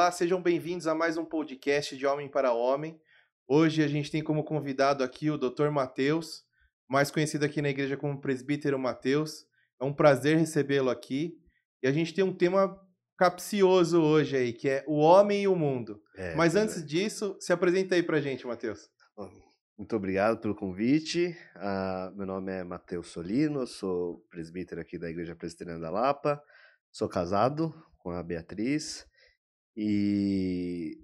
Olá, sejam bem-vindos a mais um podcast de Homem para Homem. Hoje a gente tem como convidado aqui o Dr. Matheus, mais conhecido aqui na igreja como Presbítero Matheus. É um prazer recebê-lo aqui. E a gente tem um tema capcioso hoje aí, que é o homem e o mundo. É, Mas antes é. disso, se apresenta aí pra gente, Matheus. Muito obrigado pelo convite. Uh, meu nome é Matheus Solino, sou presbítero aqui da Igreja Presbiteriana da Lapa. Sou casado com a Beatriz e,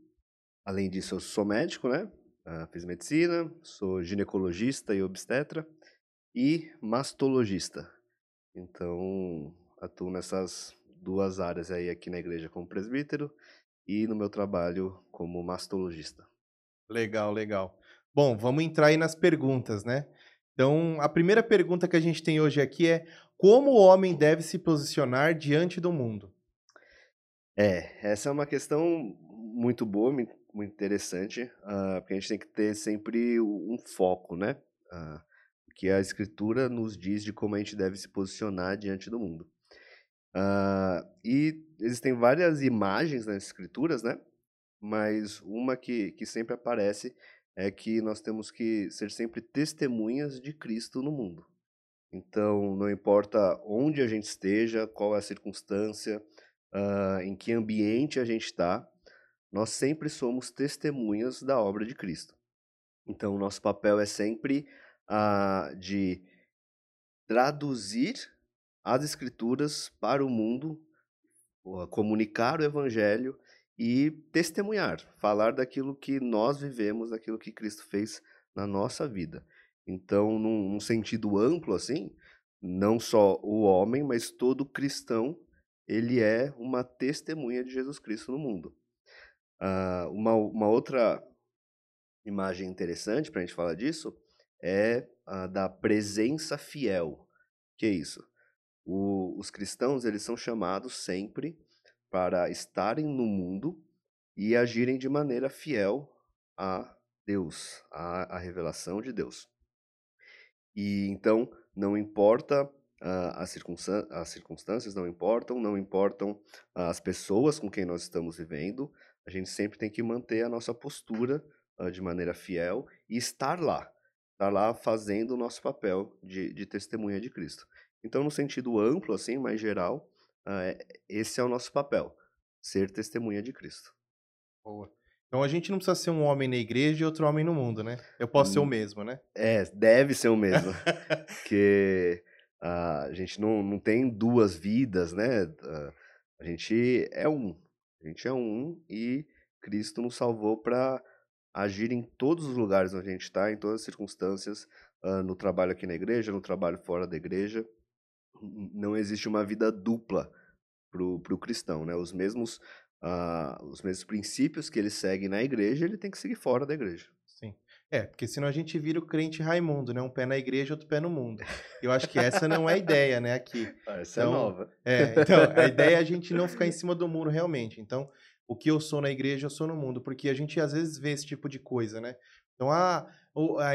além disso, eu sou médico, né? Uh, fiz medicina, sou ginecologista e obstetra e mastologista. Então, atuo nessas duas áreas aí aqui na igreja como presbítero e no meu trabalho como mastologista. Legal, legal. Bom, vamos entrar aí nas perguntas, né? Então, a primeira pergunta que a gente tem hoje aqui é: como o homem deve se posicionar diante do mundo? É, essa é uma questão muito boa, muito interessante, uh, porque a gente tem que ter sempre um foco, né? Uh, que a Escritura nos diz de como a gente deve se posicionar diante do mundo. Uh, e existem várias imagens nas Escrituras, né? Mas uma que, que sempre aparece é que nós temos que ser sempre testemunhas de Cristo no mundo. Então, não importa onde a gente esteja, qual é a circunstância, uh, em que ambiente a gente está, nós sempre somos testemunhas da obra de Cristo. Então, o nosso papel é sempre uh, de traduzir as Escrituras para o mundo, comunicar o Evangelho e testemunhar, falar daquilo que nós vivemos, daquilo que Cristo fez na nossa vida. Então, num, num sentido amplo assim, não só o homem, mas todo cristão, ele é uma testemunha de Jesus Cristo no mundo. Uh, uma, uma outra imagem interessante para a gente falar disso é a da presença fiel. Que é isso? O, os cristãos eles são chamados sempre para estarem no mundo e agirem de maneira fiel a Deus, a, a revelação de Deus. E então, não importa as, circunstâncias, as circunstâncias, não importam, não importam as pessoas com quem nós estamos vivendo, a gente sempre tem que manter a nossa postura uh, de maneira fiel e estar lá, estar lá fazendo o nosso papel de, de testemunha de Cristo. Então, no sentido amplo, assim, mais geral, uh, esse é o nosso papel, ser testemunha de Cristo. Boa. Então a gente não precisa ser um homem na igreja e outro homem no mundo, né? Eu posso hum, ser o hum, mesmo, né? É, deve ser o mesmo. Porque a gente não, não tem duas vidas, né? Uh, a gente é um. A gente é um e Cristo nos salvou para agir em todos os lugares onde a gente está, em todas as circunstâncias, uh, no trabalho aqui na igreja, no trabalho fora da igreja não existe uma vida dupla para o cristão, né? Os mesmos, uh, os mesmos princípios que ele segue na igreja, ele tem que seguir fora da igreja. É, porque senão a gente vira o crente Raimundo, né? Um pé na igreja, outro pé no mundo. Eu acho que essa não é a ideia, né, aqui. Ah, essa é então, é nova. É, então, a ideia é a gente não ficar em cima do muro realmente. Então, o que eu sou na igreja, eu sou no mundo. Porque a gente às vezes vê esse tipo de coisa, né? Então, ah,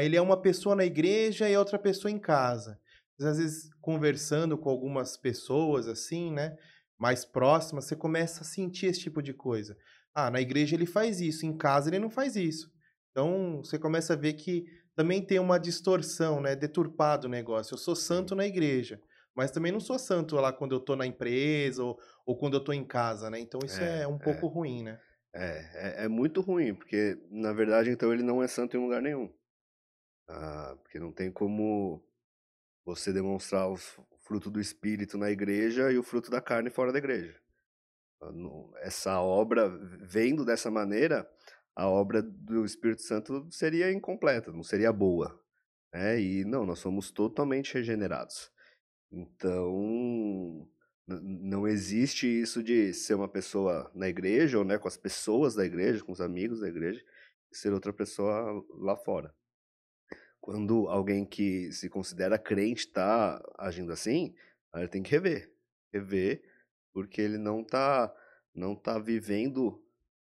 ele é uma pessoa na igreja e outra pessoa em casa às vezes conversando com algumas pessoas assim, né, mais próximas, você começa a sentir esse tipo de coisa. Ah, na igreja ele faz isso, em casa ele não faz isso. Então você começa a ver que também tem uma distorção, né, deturpado o negócio. Eu sou santo na igreja, mas também não sou santo lá quando eu tô na empresa ou, ou quando eu tô em casa, né? Então isso é, é um pouco é. ruim, né? É, é, é, muito ruim, porque na verdade então ele não é santo em lugar nenhum. Ah, porque não tem como você demonstrar o fruto do espírito na igreja e o fruto da carne fora da igreja. Essa obra, vendo dessa maneira, a obra do Espírito Santo seria incompleta, não seria boa. Né? E não, nós somos totalmente regenerados. Então, não existe isso de ser uma pessoa na igreja, ou né, com as pessoas da igreja, com os amigos da igreja, e ser outra pessoa lá fora quando alguém que se considera crente está agindo assim, ele tem que rever. Rever, porque ele não está não tá vivendo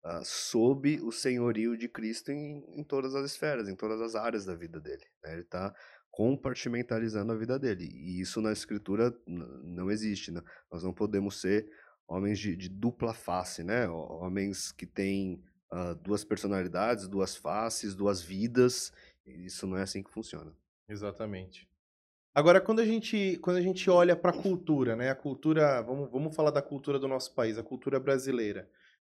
uh, sob o senhorio de Cristo em, em, todas as esferas, em todas as áreas da vida dele. Né? Ele está compartimentalizando a vida dele. E isso na Escritura não existe. Né? Nós não podemos ser homens de, de dupla face, né? Homens que têm uh, duas personalidades, duas faces, duas vidas. Isso não é assim que funciona. Exatamente. Agora, quando a gente, quando a gente olha para a cultura, né? A cultura, vamos, vamos falar da cultura do nosso país, a cultura brasileira.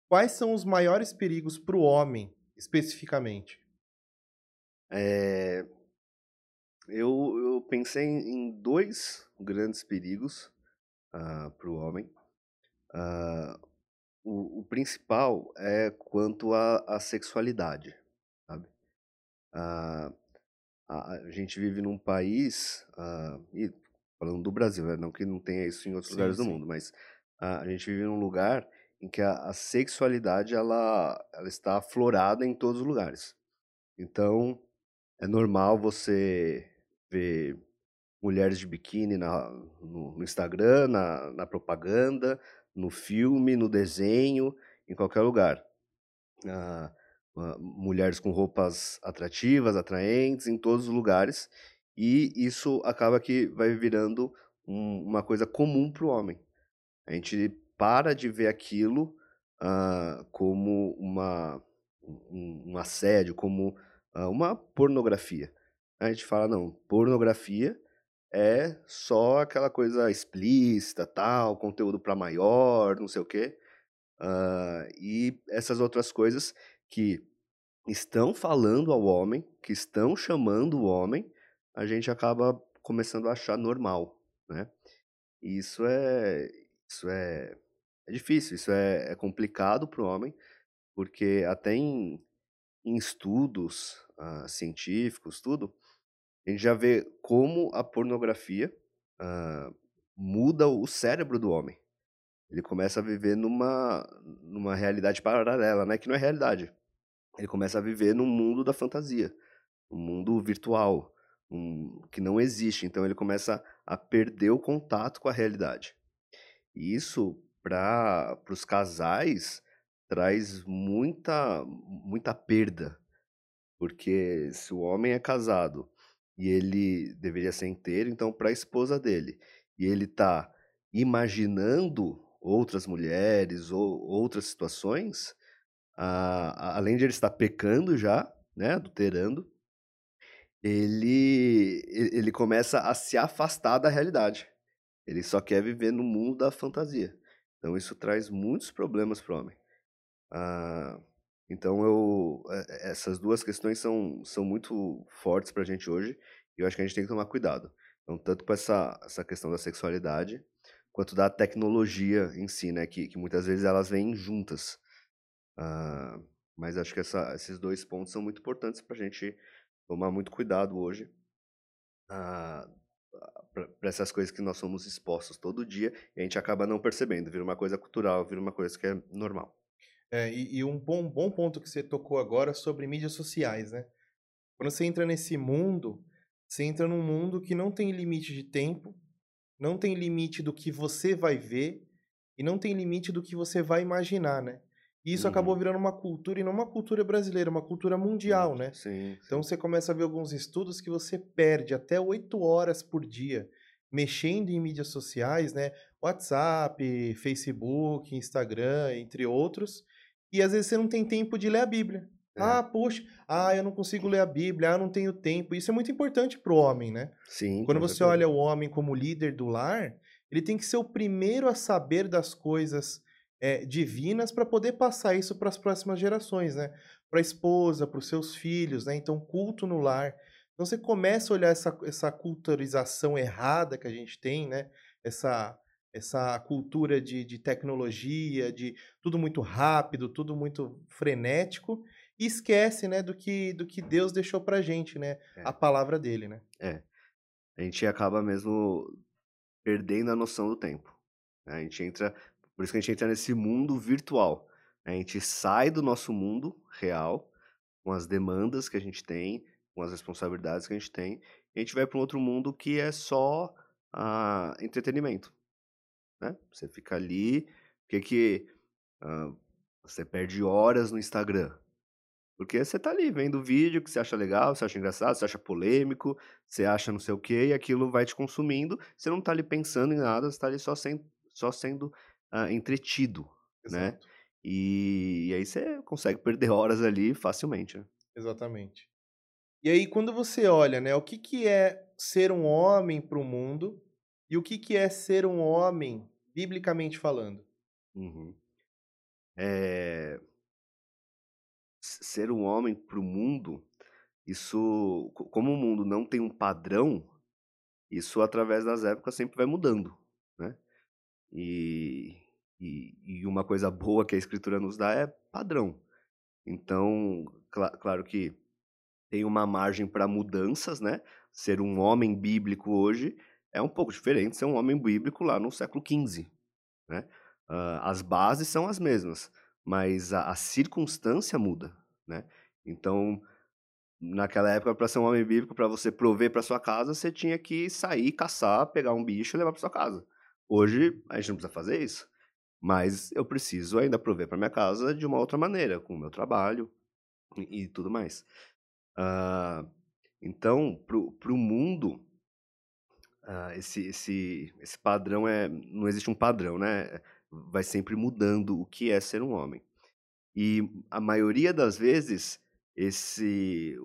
Quais são os maiores perigos para o homem, especificamente? É, eu, eu pensei em dois grandes perigos uh, ah, para o homem. Uh, o, o, principal é quanto à sexualidade, sabe? Uh, a, a, gente vive num país, e falando do Brasil, né? não que não tenha isso em outros sim, lugares sim. do mundo, mas a gente vive num lugar em que a, a sexualidade ela, ela está aflorada em todos os lugares. Então, é normal você ver mulheres de biquíni na, no, no Instagram, na, na, propaganda, no filme, no desenho, em qualquer lugar. Ah, mulheres com roupas atrativas, atraentes, em todos os lugares. E isso acaba que vai virando um, uma coisa comum para o homem. A gente para de ver aquilo uh, como uma, um, um assédio, como uh, uma pornografia. A gente fala, não, pornografia é só aquela coisa explícita, tal, conteúdo para maior, não sei o quê. Uh, e essas outras coisas que estão falando ao homem, que estão chamando o homem, a gente acaba começando a achar normal, né? E isso é, isso é, é difícil, isso é, é complicado para o homem, porque até em, em estudos uh, científicos, tudo, a gente já vê como a pornografia uh, muda o cérebro do homem. Ele começa a viver numa, numa realidade paralela, né? Que não é realidade. Ele começa a viver num mundo da fantasia, um mundo virtual, um, que não existe. Então ele começa a perder o contato com a realidade. E isso, para os casais, traz muita, muita perda. Porque se o homem é casado e ele deveria ser inteiro, então para a esposa dele, e ele está imaginando outras mulheres ou outras situações, a, além de ele estar pecando já, né, adulterando, ele, ele começa a se afastar da realidade. Ele só quer viver no mundo da fantasia. Então isso traz muitos problemas para o homem. Ah, então eu eh, essas duas questões são, são muito fortes para a gente hoje e eu acho que a gente tem que tomar cuidado. Então tanto com essa, essa questão da sexualidade quanto da tecnologia em si, né? Que, que muitas vezes elas vêm juntas. Uh, mas acho que essa, esses dois pontos são muito importantes para a gente tomar muito cuidado hoje ah, para essas coisas que nós somos expostos todo dia e a gente acaba não percebendo, vira uma coisa cultural, vira uma coisa que é normal. É, e, e, um bom, bom ponto que você tocou agora sobre mídias sociais, né? Quando você entra nesse mundo, você entra num mundo que não tem limite de tempo, não tem limite do que você vai ver e não tem limite do que você vai imaginar, né? E isso uhum. acabou virando uma cultura, e não uma cultura brasileira, uma cultura mundial, né? Sim, Então você começa a ver alguns estudos que você perde até oito horas por dia mexendo em mídias sociais, né? WhatsApp, Facebook, Instagram, entre outros. E às vezes você não tem tempo de ler a Bíblia. É. Ah, poxa, ah, eu não consigo ler a Bíblia, ah, não tenho tempo. Isso é muito importante para o homem, né? Sim. Quando você olha o homem como líder do lar, ele tem que ser o primeiro a saber das coisas é, divinas para poder passar isso para as próximas gerações, né? Para a esposa, para os seus filhos, né? Então, culto no lar. Então, você começa a olhar essa, essa culturização errada que a gente tem, né? Essa, essa cultura de, de tecnologia, de tudo muito rápido, tudo muito frenético, e esquece, né, do que, do que Deus deixou pra gente, né? É. A palavra dele, né? É. A gente acaba mesmo perdendo a noção do tempo. Né? A gente entra por isso que a gente entra nesse mundo virtual. Né? A gente sai do nosso mundo real, com as demandas que a gente tem, com as responsabilidades que a gente tem, e a gente vai para um outro mundo que é só uh, entretenimento. Né? Você fica ali, que que uh, você perde horas no Instagram? Porque você tá ali vendo vídeo que você acha legal, você acha engraçado, você acha polêmico, você acha não sei o quê, e aquilo vai te consumindo. Você não tá ali pensando em nada, você tá ali só, sem, só sendo uh, entretido, né? Exato. E, e, aí você consegue perder horas ali facilmente. Né? Exatamente. E aí, quando você olha, né, o que, que é ser um homem para o mundo e o que, que é ser um homem, biblicamente falando? Uhum. É... Ser um homem para o mundo, isso, como o mundo não tem um padrão, isso através das épocas sempre vai mudando, né? E, e, e uma coisa boa que a escritura nos dá é padrão. Então, cl claro que tem uma margem para mudanças, né? Ser um homem bíblico hoje é um pouco diferente de ser um homem bíblico lá no século XV, né? Uh, as bases são as mesmas, mas a, a circunstância muda, né? Então, naquela época, para ser um homem bíblico, para você prover para sua casa, você tinha que sair, caçar, pegar um bicho e levar para sua casa. Hoje, a gente não precisa fazer isso, mas eu preciso ainda prover para minha casa de uma outra maneira, com o meu trabalho e, e tudo mais. Uh, então, para o mundo, uh, esse, esse, esse padrão é. Não existe um padrão, né? Vai sempre mudando o que é ser um homem. E a maioria das vezes, esse,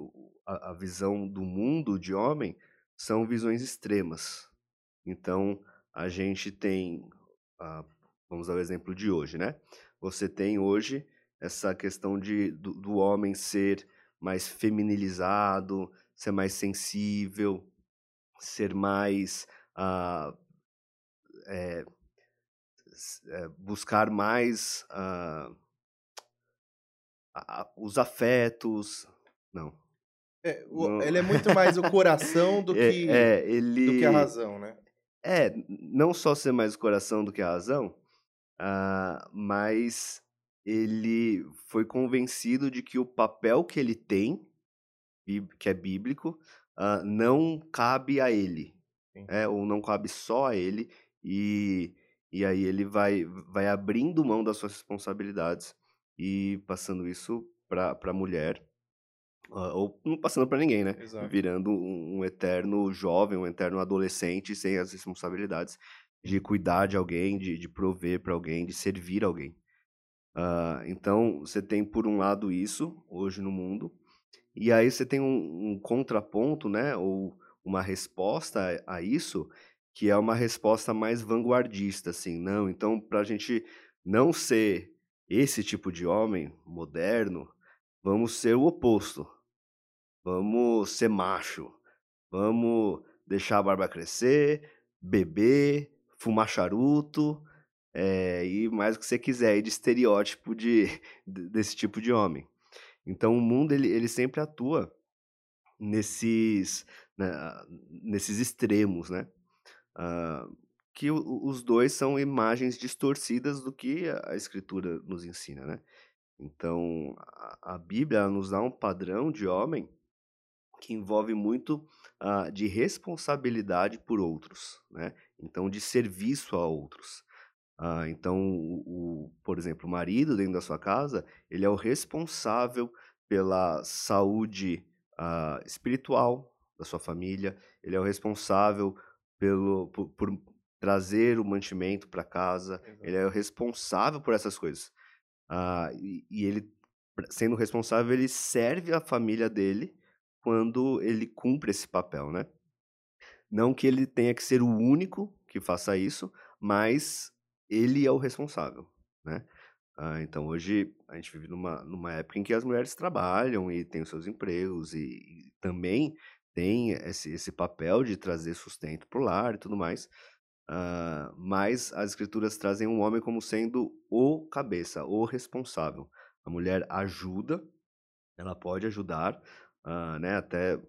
a, a visão do mundo de homem são visões extremas. Então, a gente tem. Uh, vamos dar o exemplo de hoje, né? Você tem hoje essa questão de, do, do homem ser mais feminilizado, ser mais sensível, ser mais. É, é, buscar mais uh, os afetos. Não. É, o, não. Ele é muito mais o coração do é, que, é, ele, do que a razão, né? É, não só ser mais o coração do que a razão, uh, mas ele foi convencido de que o papel que ele tem, que é bíblico, uh, não cabe a ele, é, ou não cabe só a ele, e, e aí ele vai, vai abrindo mão das suas responsabilidades e passando isso para a mulher, ou não passando para ninguém, né? Exato. Virando um, um eterno jovem, um eterno adolescente sem as responsabilidades de cuidar de alguém, de, de prover para alguém, de servir alguém. Uh, então, você tem, por um lado, isso hoje no mundo, e aí você tem um, um contraponto, né, ou uma resposta a, a, isso, que é uma resposta mais vanguardista, assim, não, então, para a gente não ser esse tipo de homem moderno, vamos ser o oposto, vamos ser macho, vamos deixar a barba crescer, beber, fumar charuto, é, e mais o que você quiser, de estereótipo de, desse tipo de homem. Então o mundo ele, ele sempre atua nesses, né, nesses extremos, né? Uh, que os dois são imagens distorcidas do que a, escritura nos ensina, né? Então a, a Bíblia nos dá um padrão de homem que envolve muito uh, de responsabilidade por outros, né? Então de serviço a outros. Ah, então, o, o, por exemplo, o marido dentro da sua casa, ele é o responsável pela saúde ah, espiritual da sua família, ele é o responsável pelo, por, por trazer o mantimento para casa, ele é o responsável por essas coisas. Ah, e, e ele, sendo responsável, ele serve a família dele quando ele cumpre esse papel, né? Não que ele tenha que ser o único que faça isso, mas ele é o responsável, né? Ah, então hoje a gente vive numa, numa época em que as mulheres trabalham e têm os seus empregos e, e também tem esse, esse papel de trazer sustento para o lar e tudo mais. Uh, mas as escrituras trazem um homem como sendo o cabeça, o responsável. A mulher ajuda, ela pode ajudar, uh, né? Até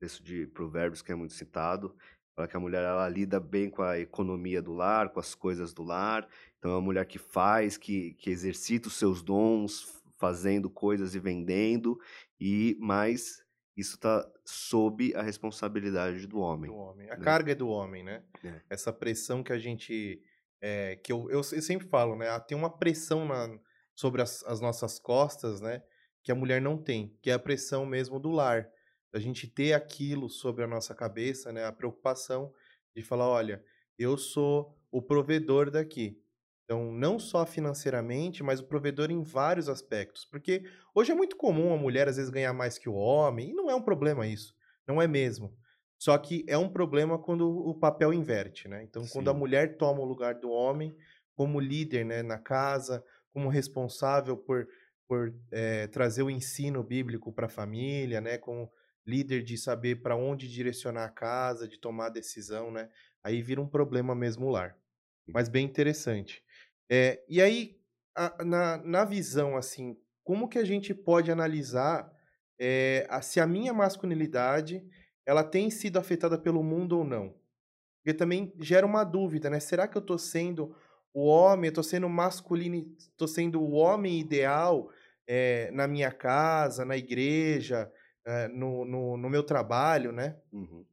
isso de provérbios que é muito citado, Fala que a mulher ela lida bem com a economia do lar, com as coisas do lar. Então é uma mulher que faz, que, que exercita os seus dons, fazendo coisas e vendendo. E mais isso está sob a responsabilidade do homem. Do homem. A né? carga é do homem, né? É. Essa pressão que a gente. É, que eu, eu, sempre falo, né? Ah, tem uma pressão na, sobre as, as nossas costas, né? Que a mulher não tem, que é a pressão mesmo do lar a gente ter aquilo sobre a nossa cabeça, né? A preocupação de falar, olha, eu sou o provedor daqui. Então, não só financeiramente, mas o provedor em vários aspectos. Porque hoje é muito comum a mulher, às vezes, ganhar mais que o homem, e não é um problema isso. Não é mesmo. Só que é um problema quando o papel inverte, né? Então, Sim. quando a mulher toma o lugar do homem como líder né, na casa, como responsável por, por é, trazer o ensino bíblico para a família, né? Como líder de saber para onde direcionar a casa, de tomar decisão, né? Aí vira um problema mesmo o lar. Mas bem interessante. É, e aí, a, na, na visão, assim, como que a gente pode analisar é, a, se a minha masculinidade ela tem sido afetada pelo mundo ou não? Porque também gera uma dúvida, né? Será que eu estou sendo o homem, estou sendo masculino, estou sendo o homem ideal é, na minha casa, na igreja, no, no, no, meu trabalho, né? Uhum.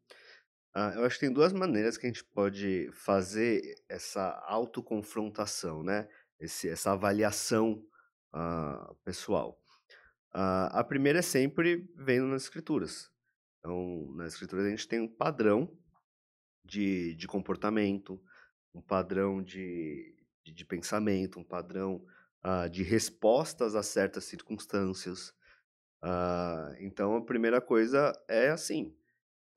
Ah, eu acho que tem duas maneiras que a gente pode fazer essa autoconfrontação, né? Esse, essa avaliação uh, pessoal. Uh, a primeira é sempre vendo nas escrituras. Então, nas escrituras a gente tem um padrão de, de comportamento, um padrão de, de, de pensamento, um padrão uh, de respostas a certas circunstâncias. então, a primeira coisa é assim,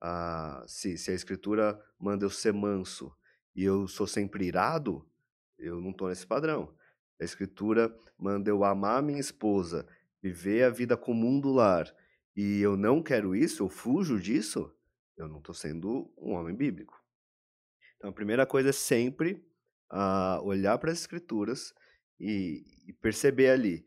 ah, se, se a escritura manda eu ser manso e eu sou sempre irado, eu não estou nesse padrão. A escritura manda eu amar minha esposa, viver a vida comum do lar, e eu não quero isso, eu fujo disso, eu não estou sendo um homem bíblico. Então a primeira coisa é sempre ah, olhar para as escrituras e, e perceber ali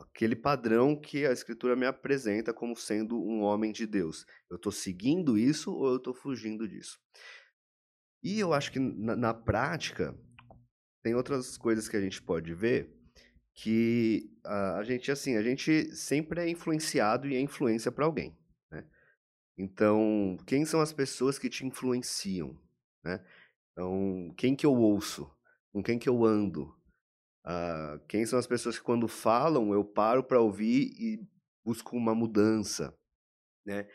aquele padrão que a escritura me apresenta como sendo um homem de Deus. Eu estou seguindo isso ou eu estou fugindo disso? E eu acho que na, na, prática tem outras coisas que a gente pode ver que a, a gente assim a gente sempre é influenciado e é influência para alguém. Né? Então quem são as pessoas que te influenciam? Né? Então quem que eu ouço? Com quem que eu ando? Uh, quem são as pessoas que quando falam eu paro para ouvir e busco uma mudança, né?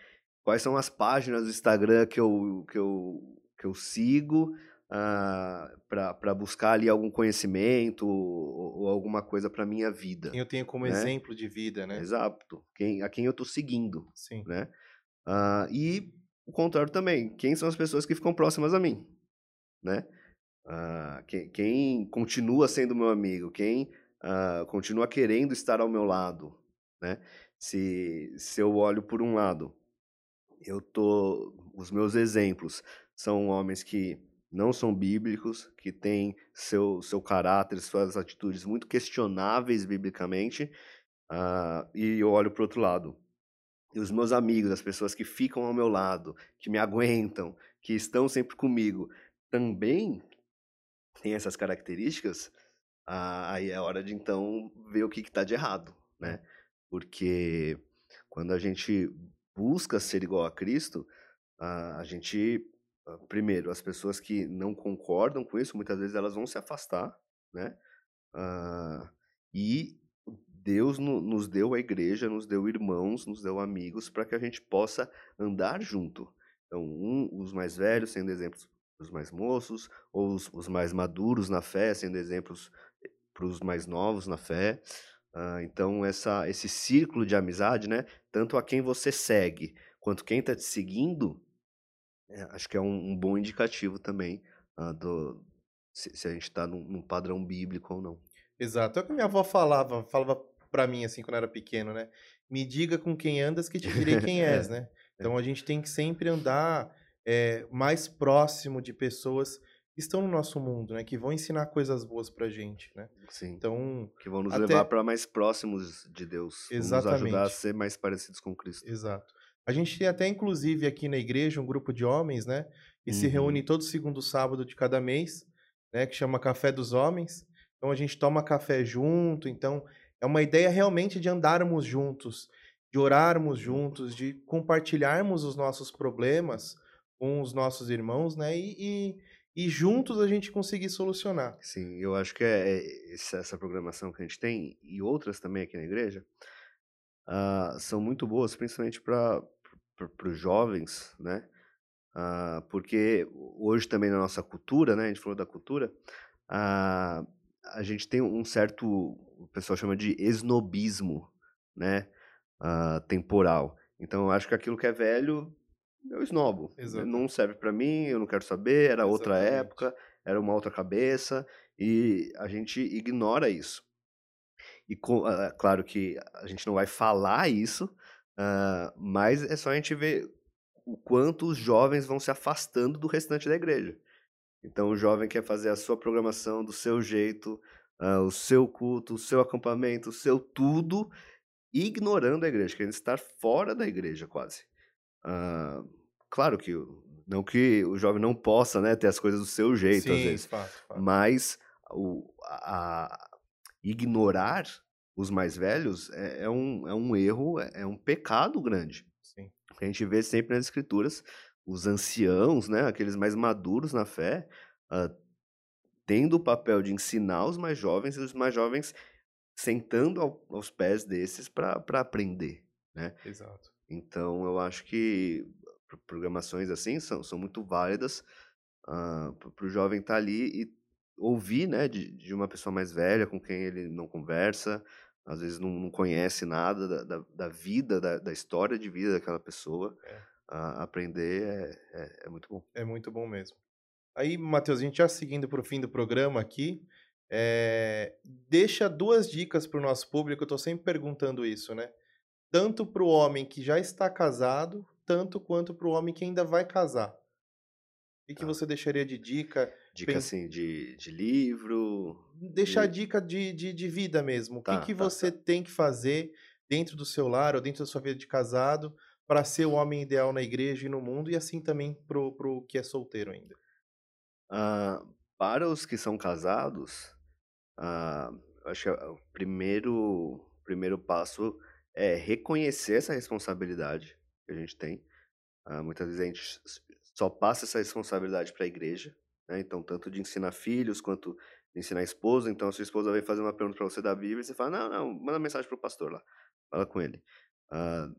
Quais são as páginas do Instagram que eu, que eu, que eu sigo uh, ah, para buscar ali algum conhecimento ou, ou alguma coisa para minha vida? Quem eu tenho como né? exemplo de vida, né? Exato. Quem, a quem eu estou seguindo, Sim. né? Uh, e o contrário também. Quem são as pessoas que ficam próximas a mim, né? Uh, quem, quem, continua sendo meu amigo, quem uh, continua querendo estar ao meu lado, né? Se, se eu olho por um lado, eu tô, os meus exemplos são homens que não são bíblicos, que têm seu, seu caráter, suas atitudes muito questionáveis biblicamente, uh, e eu olho para outro lado. E os meus amigos, as pessoas que ficam ao meu lado, que me aguentam, que estão sempre comigo, também tem essas características, aí é hora de então ver o que está de errado, né? Porque quando a gente busca ser igual a Cristo, a gente, primeiro, as pessoas que não concordam com isso, muitas vezes elas vão se afastar, né? e Deus nos deu a igreja, nos deu irmãos, nos deu amigos para que a gente possa andar junto. Então, um, os mais velhos sendo exemplos os mais moços, ou os, os mais maduros na fé, sendo exemplos eh, para os mais novos na fé. Uh, então, essa, esse círculo de amizade, né, tanto a quem você segue, quanto quem está te seguindo, é, acho que é um, um bom indicativo também uh, do, se, se, a gente está num, num, padrão bíblico ou não. Exato. É o que minha avó falava, falava para mim, assim, quando eu era pequeno, né? Me diga com quem andas que te direi quem és, é, né? Então, a gente tem que sempre andar é, mais próximo de pessoas que estão no nosso mundo, né? Que vão ensinar coisas boas pra gente, né? Sim. Então, que vão nos até... levar para mais próximos de Deus, Exatamente. nos ajudar a ser mais parecidos com Cristo. Exato. A gente tem até inclusive aqui na igreja um grupo de homens, né? Que uhum. se reúne todo segundo sábado de cada mês, né? Que chama Café dos Homens. Então a gente toma café junto. Então é uma ideia realmente de andarmos juntos, de orarmos juntos, de compartilharmos os nossos problemas com os nossos irmãos, né? E, e, e, juntos a gente conseguir solucionar. Sim, eu acho que é, é essa programação que a gente tem e outras também aqui na igreja uh, são muito boas, principalmente para os jovens, né? Uh, porque hoje também na nossa cultura, né? A gente falou da cultura, uh, a gente tem um certo, o pessoal chama de esnobismo, né, uh, temporal. Então, eu acho que aquilo que é velho, eu esnobo. Exato. Não serve para mim, eu não quero saber, era Exatamente. outra época, era uma outra cabeça, e a gente ignora isso. E com, uh, claro que a gente não vai falar isso, uh, mas é só a gente ver o quanto os jovens vão se afastando do restante da igreja. Então o jovem quer fazer a sua programação do seu jeito, uh, o seu culto, o seu acampamento, o seu tudo, ignorando a igreja, querendo estar fora da igreja quase. Uh, claro que não que o jovem não possa né, ter as coisas do seu jeito, Sim, às vezes, fato, fato. mas o, a, ignorar os mais velhos é, é, um, é um erro, é, é um pecado grande. Sim. A gente vê sempre nas escrituras os anciãos, né, aqueles mais maduros na fé, uh, tendo o papel de ensinar os mais jovens e os mais jovens sentando ao, aos pés desses para aprender, né? Exato. Então eu acho que programações assim são, são muito válidas uh, para o jovem estar tá ali e ouvir, né, de, de uma pessoa mais velha com quem ele não conversa, às vezes não, não conhece nada da, da, da vida, da, da, história de vida daquela pessoa. É. Uh, aprender é, é, é, muito bom. É muito bom mesmo. Aí, Matheus, a gente já seguindo para o fim do programa aqui, é, deixa duas dicas para o nosso público, eu estou sempre perguntando isso, né? Tanto para o homem que já está casado, tanto quanto para o homem que ainda vai casar. O que, que tá. você deixaria de dica? Dica, assim, de, de livro? Deixar de... dica de, de, de, vida mesmo. O tá, que, que tá, você tá. tem que fazer dentro do seu lar ou dentro da sua vida de casado para ser o homem ideal na igreja e no mundo e assim também pro, pro que é solteiro ainda? Uh, para os que são casados, uh, acho que o primeiro, primeiro passo é reconhecer essa responsabilidade que a gente tem. Uh, muitas vezes a gente só passa essa responsabilidade para a igreja, né? Então, tanto de ensinar filhos quanto de ensinar a esposa. Então, a sua esposa vem fazer uma pergunta para você da Bíblia e você fala: não, não, manda mensagem para o pastor lá, fala com ele. Uh,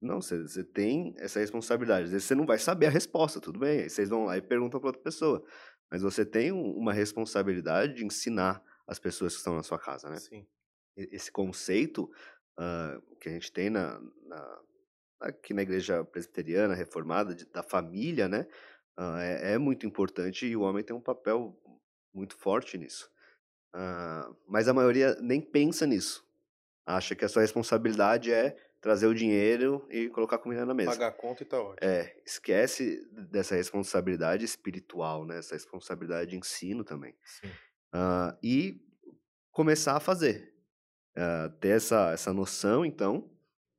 não, você, você tem essa responsabilidade. Às vezes você não vai saber a resposta, tudo bem. Aí vocês vão lá e perguntam para outra pessoa. Mas você tem um, uma responsabilidade de ensinar as pessoas que estão na sua casa, né? Sim. Esse conceito uh, que a gente tem na, na, aqui na igreja presbiteriana reformada de, da família, né? Uh, é, é, muito importante e o homem tem um papel muito forte nisso. Uh, mas a maioria nem pensa nisso. Acha que a sua responsabilidade é trazer o dinheiro e colocar comida na mesa. Pagar a conta e tá ótimo. É, esquece dessa responsabilidade espiritual, né? Essa responsabilidade de ensino também. Uh, e começar a fazer. Uh, ter essa, essa noção, então,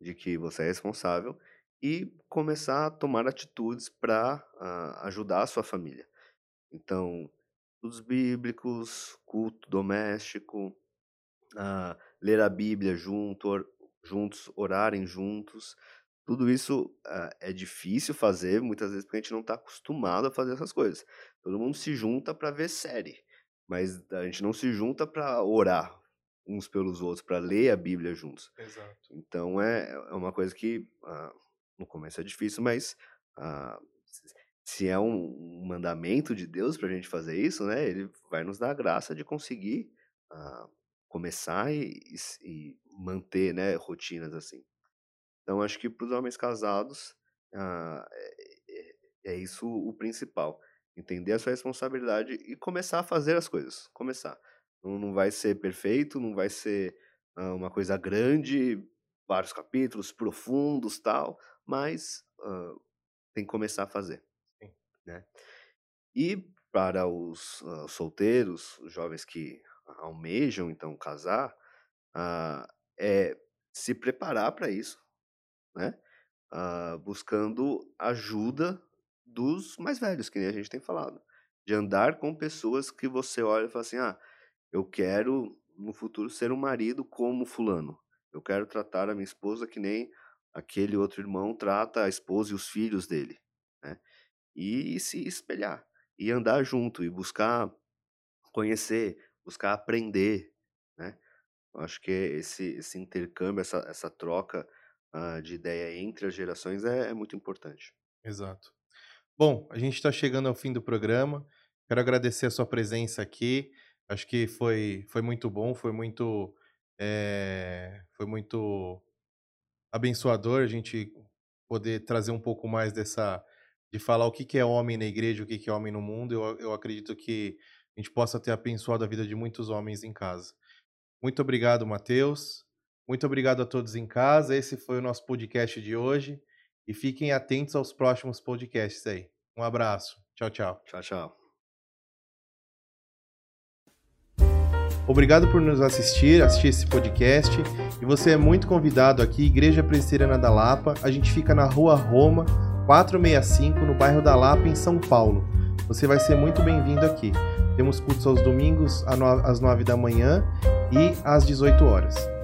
de que você é responsável e começar a tomar atitudes para uh, ah, ajudar a sua família. Então, estudos bíblicos, culto doméstico, uh, ler a Bíblia junto, or, juntos, orarem juntos. Tudo isso uh, é difícil fazer, muitas vezes porque a gente não está acostumado a fazer essas coisas. Todo mundo se junta para ver série, mas a gente não se junta para orar, uns pelos outros, para ler a Bíblia juntos. Exato. Então é, é uma coisa que uh, no começo é difícil, mas uh, se é um mandamento de Deus para a gente fazer isso, né? Ele vai nos dar a graça de conseguir uh, começar e, e, manter, né, rotinas assim. Então acho que para os homens casados é, é isso o principal entender a sua responsabilidade e começar a fazer as coisas. Começar. Não, não vai ser perfeito, não vai ser uh, uma coisa grande, vários capítulos profundos tal, mas uh, tem que começar a fazer. Sim. Né? E para os uh, solteiros, os jovens que almejam então casar, é se preparar para isso, né? buscando ajuda dos mais velhos, que nem a gente tem falado. De andar com pessoas que você olha e fala assim: ah, eu quero no futuro ser um marido como fulano. Eu quero tratar a minha esposa que nem aquele outro irmão trata a esposa e os filhos dele, né? E, se espelhar e andar junto e buscar conhecer, buscar aprender, né? Eu acho que esse, esse intercâmbio, essa, essa troca uh, de ideia entre as gerações é, é muito importante. Exato. Bom, a gente está chegando ao fim do programa. Quero agradecer a sua presença aqui. Acho que foi, foi muito bom, foi muito, é, foi muito abençoador a gente poder trazer um pouco mais dessa, de falar o que, que é homem na igreja, o que, que é homem no mundo. Eu, eu acredito que a gente possa ter abençoado a vida de muitos homens em casa. Muito obrigado, Matheus. Muito obrigado a todos em casa. Esse foi o nosso podcast de hoje. E fiquem atentos aos próximos podcasts aí. Um abraço. Tchau, tchau. Tchau, tchau. Obrigado por nos assistir, assistir esse podcast. E você é muito convidado aqui, Igreja Presbiteriana da Lapa. A gente fica na Rua Roma, 465, no bairro da Lapa, em São Paulo. Você vai ser muito bem-vindo aqui. Temos cultos aos domingos às 9 da manhã e às 18 horas.